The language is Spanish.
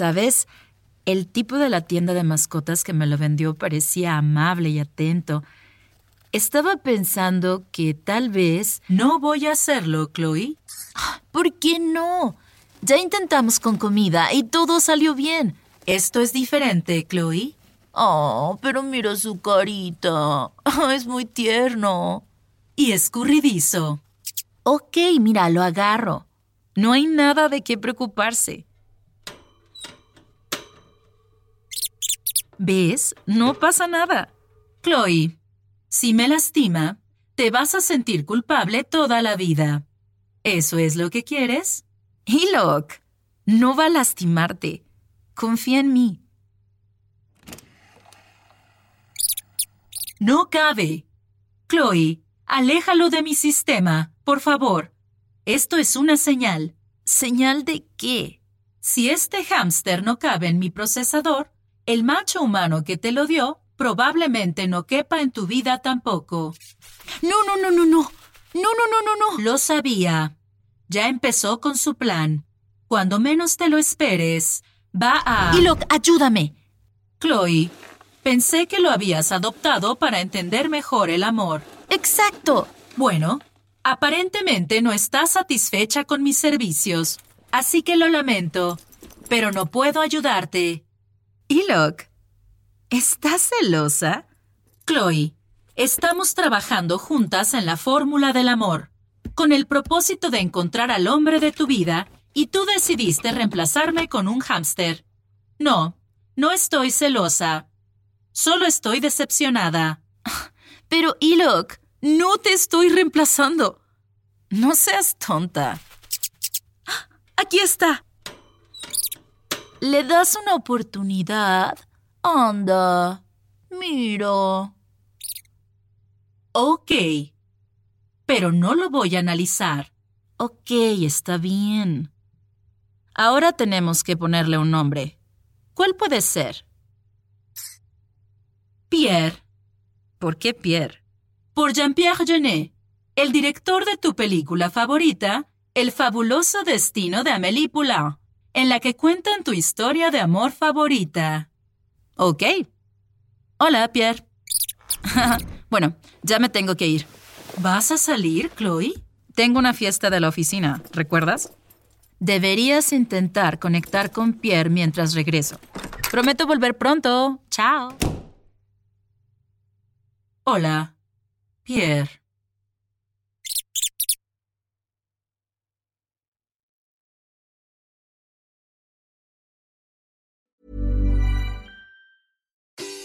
¿Sabes? El tipo de la tienda de mascotas que me lo vendió parecía amable y atento. Estaba pensando que tal vez... No voy a hacerlo, Chloe. ¿Por qué no? Ya intentamos con comida y todo salió bien. Esto es diferente, Chloe. Oh, pero mira su carita. Es muy tierno. Y escurridizo. Ok, mira, lo agarro. No hay nada de qué preocuparse. ¿Ves? No pasa nada. Chloe, si me lastima, te vas a sentir culpable toda la vida. ¿Eso es lo que quieres? Hilok, no va a lastimarte. Confía en mí. No cabe. Chloe, aléjalo de mi sistema, por favor. Esto es una señal. ¿Señal de qué? Si este hámster no cabe en mi procesador, el macho humano que te lo dio probablemente no quepa en tu vida tampoco. No, no, no, no, no. No, no, no, no, no. Lo sabía. Ya empezó con su plan. Cuando menos te lo esperes, va a... Hilok, ayúdame. Chloe, pensé que lo habías adoptado para entender mejor el amor. Exacto. Bueno, aparentemente no estás satisfecha con mis servicios, así que lo lamento, pero no puedo ayudarte. Hilok, ¿estás celosa? Chloe, estamos trabajando juntas en la fórmula del amor, con el propósito de encontrar al hombre de tu vida, y tú decidiste reemplazarme con un hámster. No, no estoy celosa. Solo estoy decepcionada. Pero, Hilok, no te estoy reemplazando. No seas tonta. Aquí está. ¿Le das una oportunidad? Anda. Mira. Ok. Pero no lo voy a analizar. Ok, está bien. Ahora tenemos que ponerle un nombre. ¿Cuál puede ser? Pierre. ¿Por qué Pierre? Por Jean-Pierre Genet, el director de tu película favorita, El fabuloso destino de Amélie Poulain en la que cuentan tu historia de amor favorita. Ok. Hola, Pierre. bueno, ya me tengo que ir. ¿Vas a salir, Chloe? Tengo una fiesta de la oficina, ¿recuerdas? Deberías intentar conectar con Pierre mientras regreso. Prometo volver pronto. Chao. Hola, Pierre.